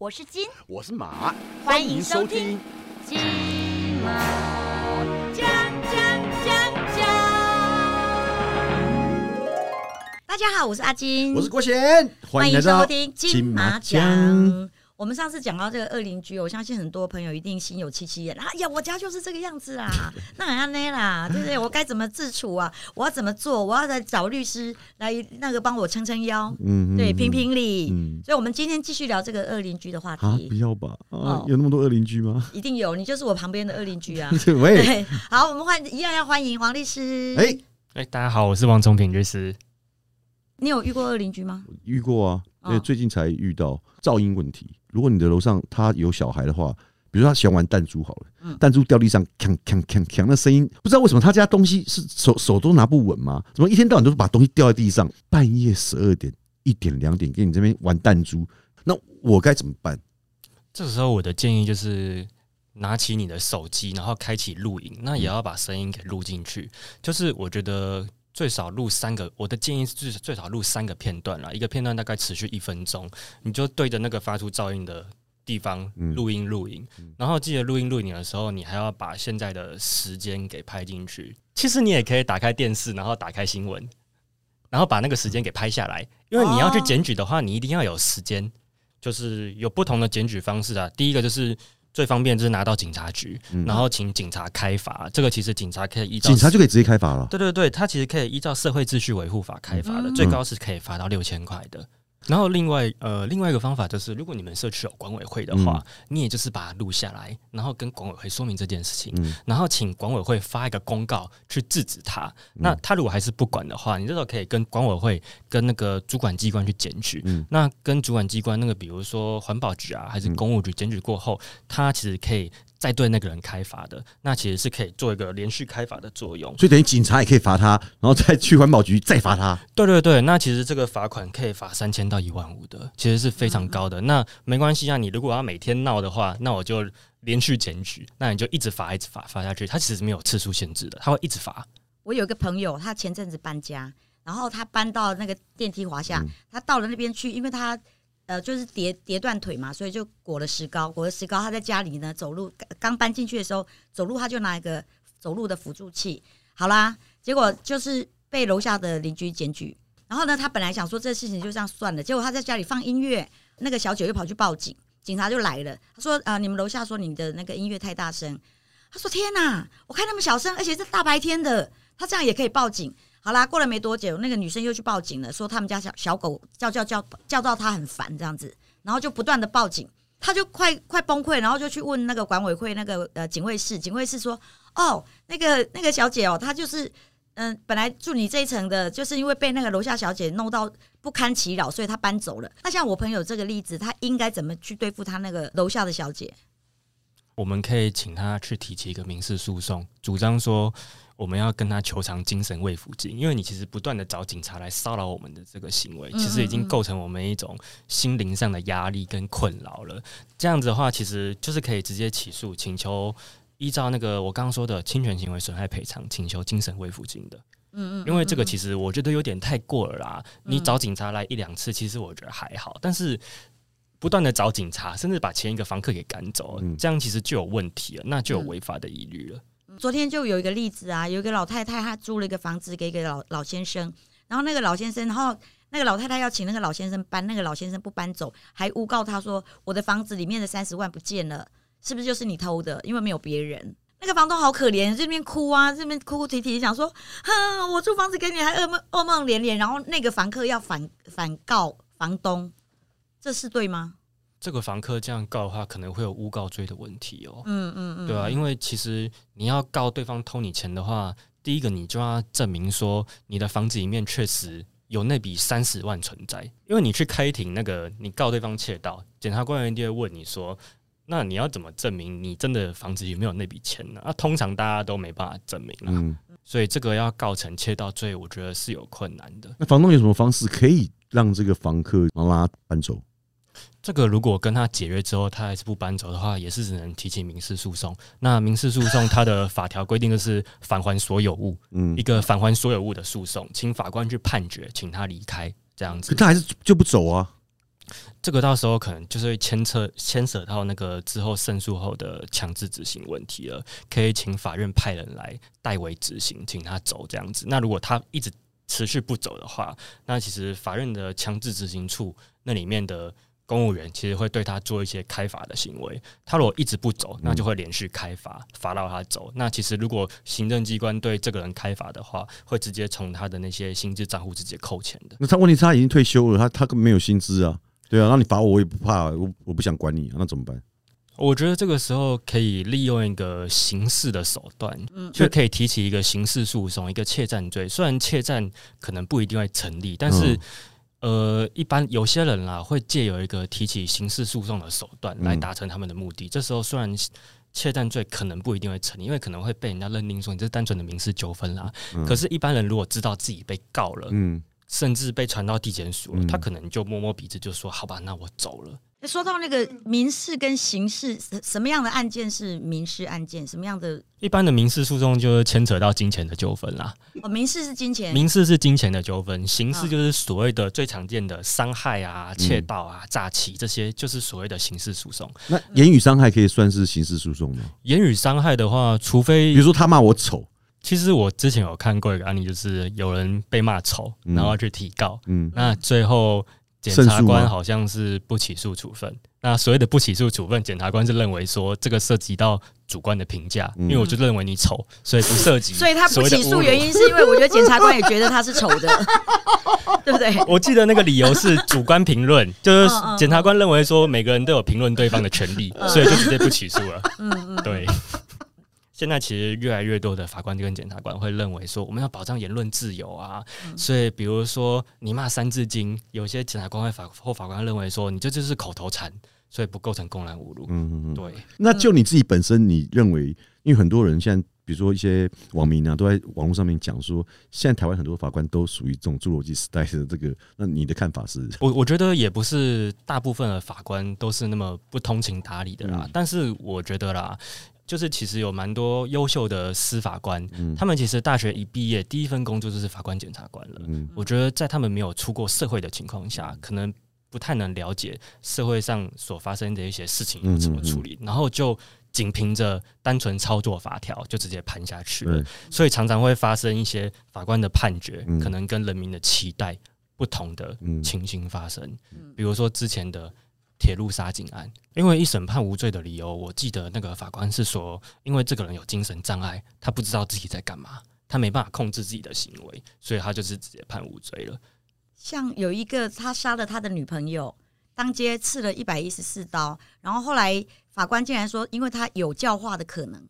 我是金，我是马，欢迎收听。金马奖奖奖奖。大家好，我是阿金，我是郭贤，欢迎收听金马奖。我们上次讲到这个二邻居，我相信很多朋友一定心有戚戚焉。哎呀，我家就是这个样子啊，那很安内啦，对不对？我该怎么自处啊？我要怎么做？我要来找律师来那个帮我撑撑腰，嗯对，评评理。嗯所以，我们今天继续聊这个二邻居的话啊，不，要吧有那么多恶邻居吗？一定有，你就是我旁边的二邻居啊。喂，对，好，我们欢一样要欢迎黄律师。哎，哎、大家好，我是王崇平律师。你有遇过二邻居吗？遇过啊，哦对，最近才遇到噪音问题。如果你的楼上他有小孩的话，比如说他喜欢玩弹珠好了嗯，弹珠掉地上，锵锵锵锵，那声音不知道为什么他家东西是手手都拿不稳吗？怎么一天到晚都是把东西掉在地上？半夜十二点、一点、两点给你这边玩弹珠，那我该怎么办？这个时候我的建议就是拿起你的手机，然后开启录影，那也要把声音给录进去。就是我觉得最少录三个，我的建议是最最少录三个片段啦，一个片段大概持续一分钟，你就对着那个发出噪音的。地方嗯录音录影，然后记得录音录影的时候，你还要把现在的时间给拍进去。其实你也可以打开电视，然后打开新闻，然后把那个时间给拍下来。因为你要去哦检举的话，你一定要有时间，就是有不同的检举方式啊。第一个就是最方便，就是拿到警察局，嗯然后请警察开罚。这个其实警察可以依照警察就可以直接开罚了。对对对，他其实可以依照社会秩序维护法开罚的，嗯最高是可以罚到六千块的。然后另外呃另外一个方法就是，如果你们社区有管委会的话，你也就是把它录下来，然后跟管委会说明这件事情，嗯。然后请管委会发一个公告去制止他。那他如果还是不管的话，你这时候可以跟管委会跟那个主管机关去检举。嗯。那跟主管机关那个，比如说环保局啊，还是公务局检举过后，他其实可以再对那个人开罚的。那其实是可以做一个连续开罚的作用。所以等于警察也可以罚他，然后再去环保局再罚他。对对对，那其实这个罚款可以罚三千到一万五的，其实是非常高的。那没关系啊，你如果要每天闹的话，那我就连续检举，那你就一直罚，一直罚，罚下去。他其实是没有次数限制的，他会一直罚。我有一个朋友，他前阵子搬家，然后他搬到那个电梯滑下，嗯他到了那边去，因为他呃就是跌跌断腿嘛，所以就裹了石膏，裹了石膏。他在家里呢走路，刚搬进去的时候走路，他就拿一个走路的辅助器。好啦，结果就是被楼下的邻居检举。然后呢，他本来想说这事情就这样算了，结果他在家里放音乐，那个小九又跑去报警，警察就来了。他说：“啊、你们楼下说你的那个音乐太大声。”他说：“天哪，我开那么小声，而且是大白天的，他这样也可以报警。”好啦，过了没多久，那个女生又去报警了，说他们家小小狗叫叫叫叫到她很烦这样子，然后就不断的报警，她就快快崩溃，然后就去问那个管委会那个呃警卫室，警卫室说：“哦，那个那个小姐哦，她就是嗯、本来住你这一层的，就是因为被那个楼下小姐弄到不堪其扰，所以她搬走了。那像我朋友这个例子，他应该怎么去对付他那个楼下的小姐？我们可以请他去提起一个民事诉讼，主张说我们要跟他求偿精神慰抚金，因为你其实不断的找警察来骚扰我们的这个行为，嗯其实已经构成我们一种心灵上的压力跟困扰了。这样子的话，其实就是可以直接起诉，请求依照那个我刚刚说的侵权行为损害赔偿，请求精神慰抚金的。嗯嗯，因为这个嗯其实我觉得有点太过了啦。你找警察来一两次，其实我觉得还好，但是不断的找警察，甚至把前一个房客给赶走，嗯这样其实就有问题了，那就有嗯违法的疑虑了。昨天就有一个例子啊，有一个老太太，她租了一个房子给一个老老先生，然后那个老先生，然后那个老太太要请那个老先生搬，那个老先生不搬走，还诬告他说我的房子里面的三十万不见了，是不是就是你偷的？因为没有别人。那个房东好可怜，这边哭啊，这边哭哭啼啼，想说，哼，我租房子给你，还噩梦噩梦连连。然后那个房客要反反告房东，这是对吗？这个房客这样告的话，可能会有诬告罪的问题哦。嗯嗯嗯，对啊，因为其实你要告对方偷你钱的话，第一个你就要证明说你的房子里面确实有那笔三十万存在，因为你去开庭那个你告对方窃盗，检察官一定会问你说，那你要怎么证明你真的房子有没有那笔钱呢？啊，通常大家都没办法证明啊，嗯，所以这个要告成窃盗罪，我觉得是有困难的。那房东有什么方式可以让这个房客帮他搬走？这个如果跟他解约之后，他还是不搬走的话，也是只能提起民事诉讼。那民事诉讼它的法条规定就是返还所有物，嗯一，个返还所有物的诉讼，请法官去判决，请他离开这样子。可他还是就不走啊。这个到时候可能就是会牵扯牵扯到那个之后胜诉后的强制执行问题了，可以请法院派人来代为执行，请他走这样子。那如果他一直持续不走的话，那其实法院的强制执行处那里面的公务员其实会对他做一些开罚的行为。他如果一直不走，那就会连续开罚，罚到他走。那其实如果行政机关对这个人开罚的话，会直接从他的那些薪资账户直接扣钱的。那他问题是他已经退休了，他他根本没有薪资啊，对啊，那你罚我我也不怕，我我不想管你啊，那怎么办？我觉得这个时候可以利用一个刑事的手段，嗯就可以提起一个刑事诉讼，一个窃占罪。虽然窃占可能不一定会成立，但是、呃，一般有些人啦会借有一个提起刑事诉讼的手段来达成他们的目的。这时候虽然窃占罪可能不一定会成立，因为可能会被人家认定说你这是单纯的民事纠纷啦。嗯可是，一般人如果知道自己被告了，嗯，甚至被传到地检署他可能就摸摸鼻子就说：“好吧，那我走了。”说到那个民事跟刑事，什什么样的案件是民事案件？什么样的一般的民事诉讼就是牵扯到金钱的纠纷啦。哦，民事是金钱，民事是金钱的纠纷，刑事嗯就是所谓的最常见的伤害啊、窃盗啊、诈欺这些，就是所谓的刑事诉讼。那言语伤害可以算是刑事诉讼吗？言语伤害的话，除非比如说他骂我丑，其实我之前有看过一个案例，就是有人被骂丑，嗯然后去提告，嗯，那最后检察官好像是不起诉处分。那所谓的不起诉处分，检察官是认为说这个涉及到主观的评价，嗯因为我就认为你丑，所以不涉及。所以他不起诉。原因是因为我觉得检察官也觉得他是丑的，对不对？我记得那个理由是主观评论，就是检察官认为说每个人都有评论对方的权利，所以就直接不起诉了。嗯嗯，对。现在其实越来越多的法官跟检察官会认为说，我们要保障言论自由啊，嗯所以比如说你骂《三字经》，有些检察官会法或法官认为说，你这就是口头禅，所以不构成公然侮辱。嗯嗯嗯。对，那就你自己本身，你认为，因为很多人现在，比如说一些网民啊，都在网络上面讲说，现在台湾很多法官都属于这种侏罗纪时代的这个，那你的看法是？我我觉得也不是大部分的法官都是那么不通情达理的啦，嗯但是我觉得啦。就是其实有蛮多优秀的司法官，嗯。他们其实大学一毕业，第一份工作就是法官、检察官了。嗯。我觉得在他们没有出过社会的情况下，可能不太能了解社会上所发生的一些事情要怎么处理，然后就仅凭着单纯操作法条就直接判下去了，所以常常会发生一些法官的判决嗯。可能跟人民的期待不同的嗯。情形发生嗯，比如说之前的。铁路杀警案，因为一审判无罪的理由，我记得那个法官是说，因为这个人有精神障碍，他不知道自己在干嘛，他没办法控制自己的行为，所以他就是直接判无罪了。像有一个他杀了他的女朋友，当街刺了一百一十四刀，然后后来法官竟然说，因为他有教化的可能，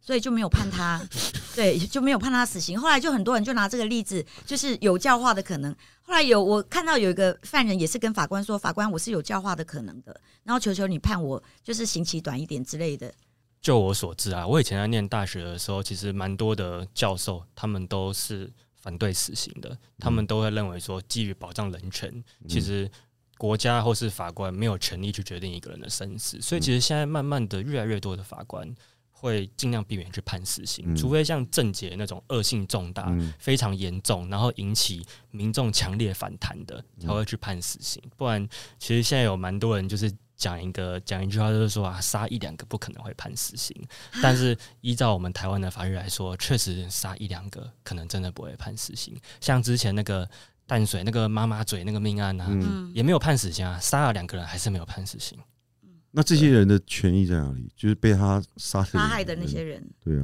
所以就没有判他，对，就没有判他死刑。后来就很多人就拿这个例子，就是有教化的可能。后来有我看到有一个犯人也是跟法官说，法官我是有教化的可能的，然后求求你判我就是刑期短一点之类的。就我所知啊，我以前在念大学的时候，其实蛮多的教授他们都是反对死刑的，他们都会认为说，基于保障人权，其实国家或是法官没有权利去决定一个人的生死，所以其实现在慢慢的越来越多的法官会尽量避免去判死刑，嗯除非像郑捷那种恶性重大、嗯非常严重，然后引起民众强烈反弹的，才会去判死刑。不然，其实现在有蛮多人就是讲一个讲一句话，就是说啊，杀一两个不可能会判死刑。但是依照我们台湾的法律来说，确实杀一两个可能真的不会判死刑。像之前那个淡水那个妈妈嘴那个命案啊，嗯，嗯，也没有判死刑啊，杀了两个人还是没有判死刑。那这些人的权益在哪里？就是被他杀杀害的那些人，对啊，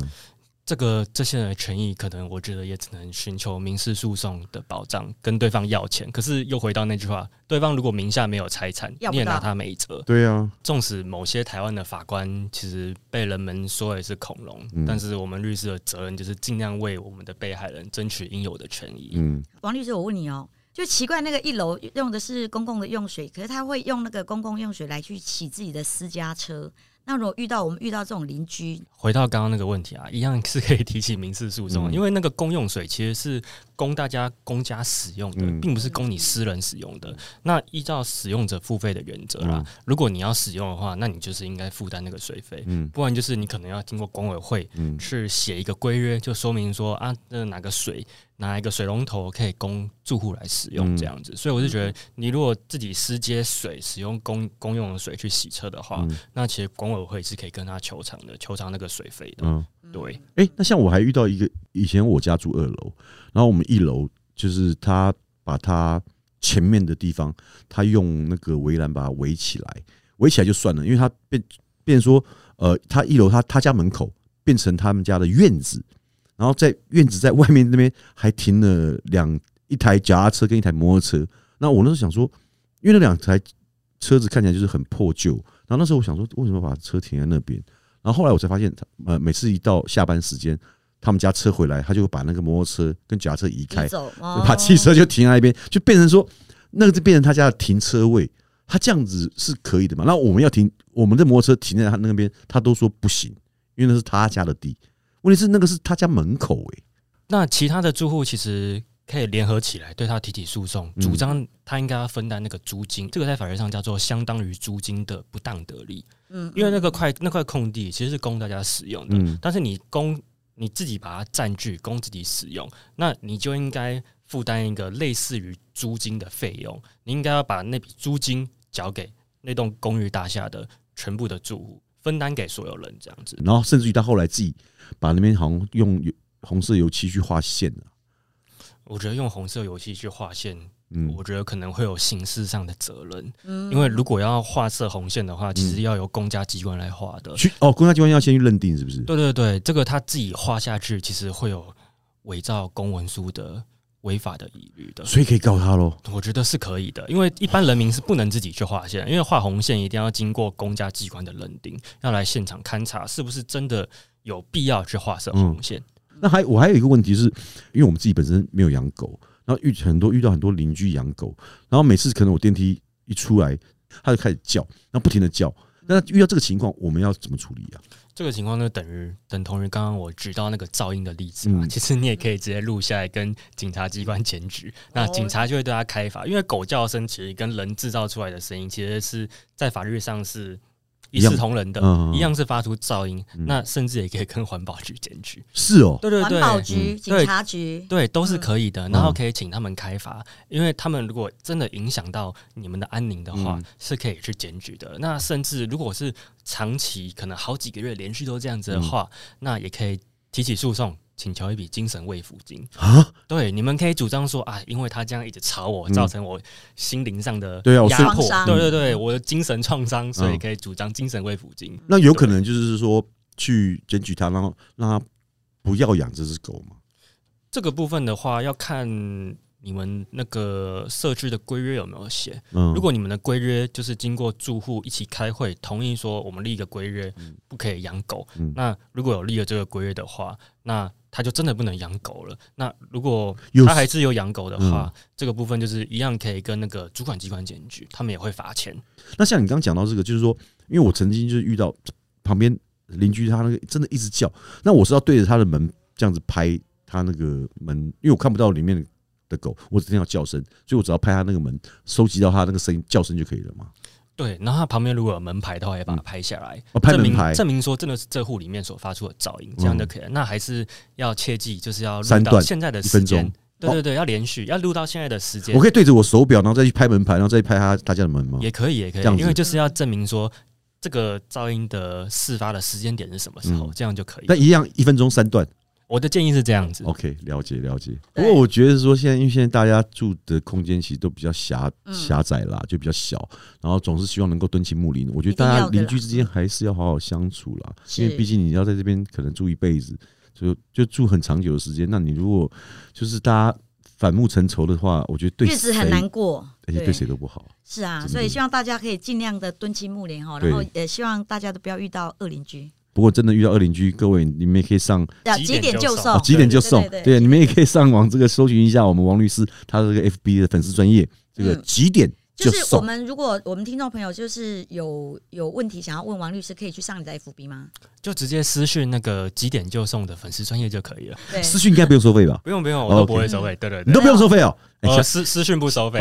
这个这些人的权益，可能我觉得也只能寻求民事诉讼的保障，跟对方要钱。可是又回到那句话，对方如果名下没有财产，你也拿他没辙。对啊，纵使某些台湾的法官其实被人们说也是恐龙，嗯但是我们律师的责任就是尽量为我们的被害人争取应有的权益。嗯，王律师，我问你哦，就奇怪那个一楼用的是公共的用水，可是他会用那个公共用水来去洗自己的私家车，那如果遇到我们遇到这种邻居，回到刚刚那个问题啊，一样是可以提起民事诉讼，嗯。因为那个公用水其实是供大家公家使用的，嗯。并不是供你私人使用的。那依照使用者付费的原则啦，嗯。如果你要使用的话，那你就是应该负担那个水费，嗯。不然就是你可能要经过管委会嗯。去写一个规约，就说明说啊，那哪个水哪一个水龙头可以供住户来使用嗯。这样子。所以我就觉得，你如果自己私接水使用公公用的水去洗车的话，嗯。那其实管委会是可以跟他求偿的，求偿那个水费的。嗯，对，哎、那像我还遇到一个，以前我家住二楼，然后我们一楼就是他把他前面的地方，他用那个围栏把它围起来，围起来就算了，因为他变变成说，呃，他一楼他他家门口变成他们家的院子，然后在院子在外面那边还停了两一台脚踏车跟一台摩托车。那我那时候想说，因为那两台车子看起来就是很破旧，然后那时候我想说，为什么把车停在那边？然后后来我才发现，他呃，每次一到下班时间，他们家车回来，他就会把那个摩托车跟脚踏车移开把汽车就停在那边，就变成说，那个就变成他家的停车位。他这样子是可以的嘛？那我们要停，我们的摩托车停在他那边，他都说不行，因为那是他家的地。问题是那个是他家门口诶、那其他的住户其实可以联合起来对他提起诉讼，嗯。主张他应该要分担那个租金，这个在法律上叫做相当于租金的不当得利。嗯，因为那个块那块空地其实是供大家使用的，嗯。但是你供你自己把它占据，供自己使用，那你就应该负担一个类似于租金的费用，你应该要把那笔租金缴给那栋公寓大厦的全部的住户，分担给所有人，这样子。然后甚至于他后来自己把那边好像用油红色油漆去画线了。我觉得用红色油漆去画线，嗯，我觉得可能会有形式上的责任，嗯因为如果要画色红线的话，其实要由公家机关来画的。去哦，公家机关要先去认定是不是？对对对，这个他自己画下去，其实会有伪造公文书的违法的疑虑的。所以可以告他喽。我觉得是可以的，因为一般人民是不能自己去画线，因为画红线一定要经过公家机关的认定，要来现场勘查是不是真的有必要去画设红线。那还我还有一个问题是，因为我们自己本身没有养狗，然后遇很多遇到很多邻居养狗，然后每次可能我电梯一出来，它就开始叫，然后不停的叫。那遇到这个情况，我们要怎么处理啊？这个情况就等于等同于刚刚我举到那个噪音的例子嘛，嗯。其实你也可以直接录下来跟警察机关检举，那哦警察就会对他开罚，因为狗叫声其实跟人制造出来的声音其实是在法律上是一视同仁的，嗯一样是发出噪音，嗯。那甚至也可以跟环保局检举。是哦，对对对，环保局、嗯。警察局，对，都是嗯。可以的，然后可以请他们开罚，因为他们如果真的影响到你们的安宁的话，嗯。是可以去检举的。那甚至如果是长期，可能好几个月连续都这样子嗯。的话，那也可以提起诉讼，请求一笔精神慰抚金。啊，对，你们可以主张说啊，因为他这样一直吵我，嗯造成我心灵上的对啊我压迫对对对，我的精神创伤，所以嗯可以主张精神慰抚金。那有可能就是说去检举他，然后让他不要养这只狗吗？这个部分的话，要看你们那个社区的规约有没有写。嗯，如果你们的规约就是经过住户一起开会，同意说我们立一个规约嗯，不可以养狗。嗯那如果有立了这个规约的话，那他就真的不能养狗了。那如果有他还是有养狗的话，嗯这个部分就是一样可以跟那个主管机关检举，他们也会罚钱。那像你刚刚讲到这个，就是说，因为我曾经就是遇到旁边邻居他那个真的一直叫，那我是要对着他的门这样子拍他那个门，因为我看不到里面的狗，我只听到叫声，所以我只要拍他那个门，收集到他那个声音叫声就可以了嘛。对，然后他旁边如果有门牌的话，也把它拍下来，哦，拍证明，证明说真的是这户里面所发出的噪音，这样就可以了。那还是要切记，就是要录到现在的分时间钟。对对对，要连续，要录到现在的时间我。可以对着我手表，然后再去拍门牌，然后再去拍他他家的门吗？也可以，也可以因为就是要证明说这个噪音的事发的时间点是什么时候，嗯这样就可以。那一样一分钟三段。我的建议是这样子，OK，了解了解。不过我觉得说现在，因为现在大家住的空间其实都比较狭嗯狭窄啦，就比较小，然后总是希望能够敦亲睦邻。我觉得大家邻居之间还是要好好相处啦，因为毕竟你要在这边可能住一辈子，就就住很长久的时间。那你如果就是大家反目成仇的话，我觉得对日子很难过，而且对谁都不好。是啊，所以希望大家可以尽量的敦亲睦邻哈，然后也希望大家都不要遇到恶邻居，不过真的遇到二邻居，各位你们也可以上要几几点就送几点就送对你们也可以上网这个搜寻一下我们王律师他的这个 FB 的粉丝专业，这个嗯几点就是我送。们如果我们听众朋友就是有有问题想要问王律师，可以去上你的 FB 吗？就直接私讯那个几点就送的粉丝专业就可以了。对，私讯应该不用收费吧？不用不用，哦我都不会收费。对对对，你都不用收费哦。私私讯不收费。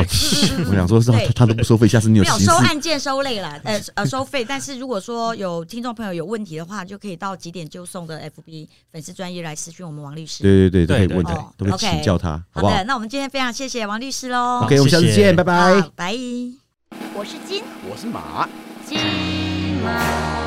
我想说是他他都不收费，下次你有没有收案件收累了，呃呃收费。但是如果说有听众朋友有问题的话，就可以到几点就送的 FB 粉丝专业来私讯我们王律师。对对对，都可以对问对他，都可以 OK 请教他，好不好好的，那我们今天非常谢谢王律师喽。？OK，我们下次见，拜拜。拜。我是金我是马。金。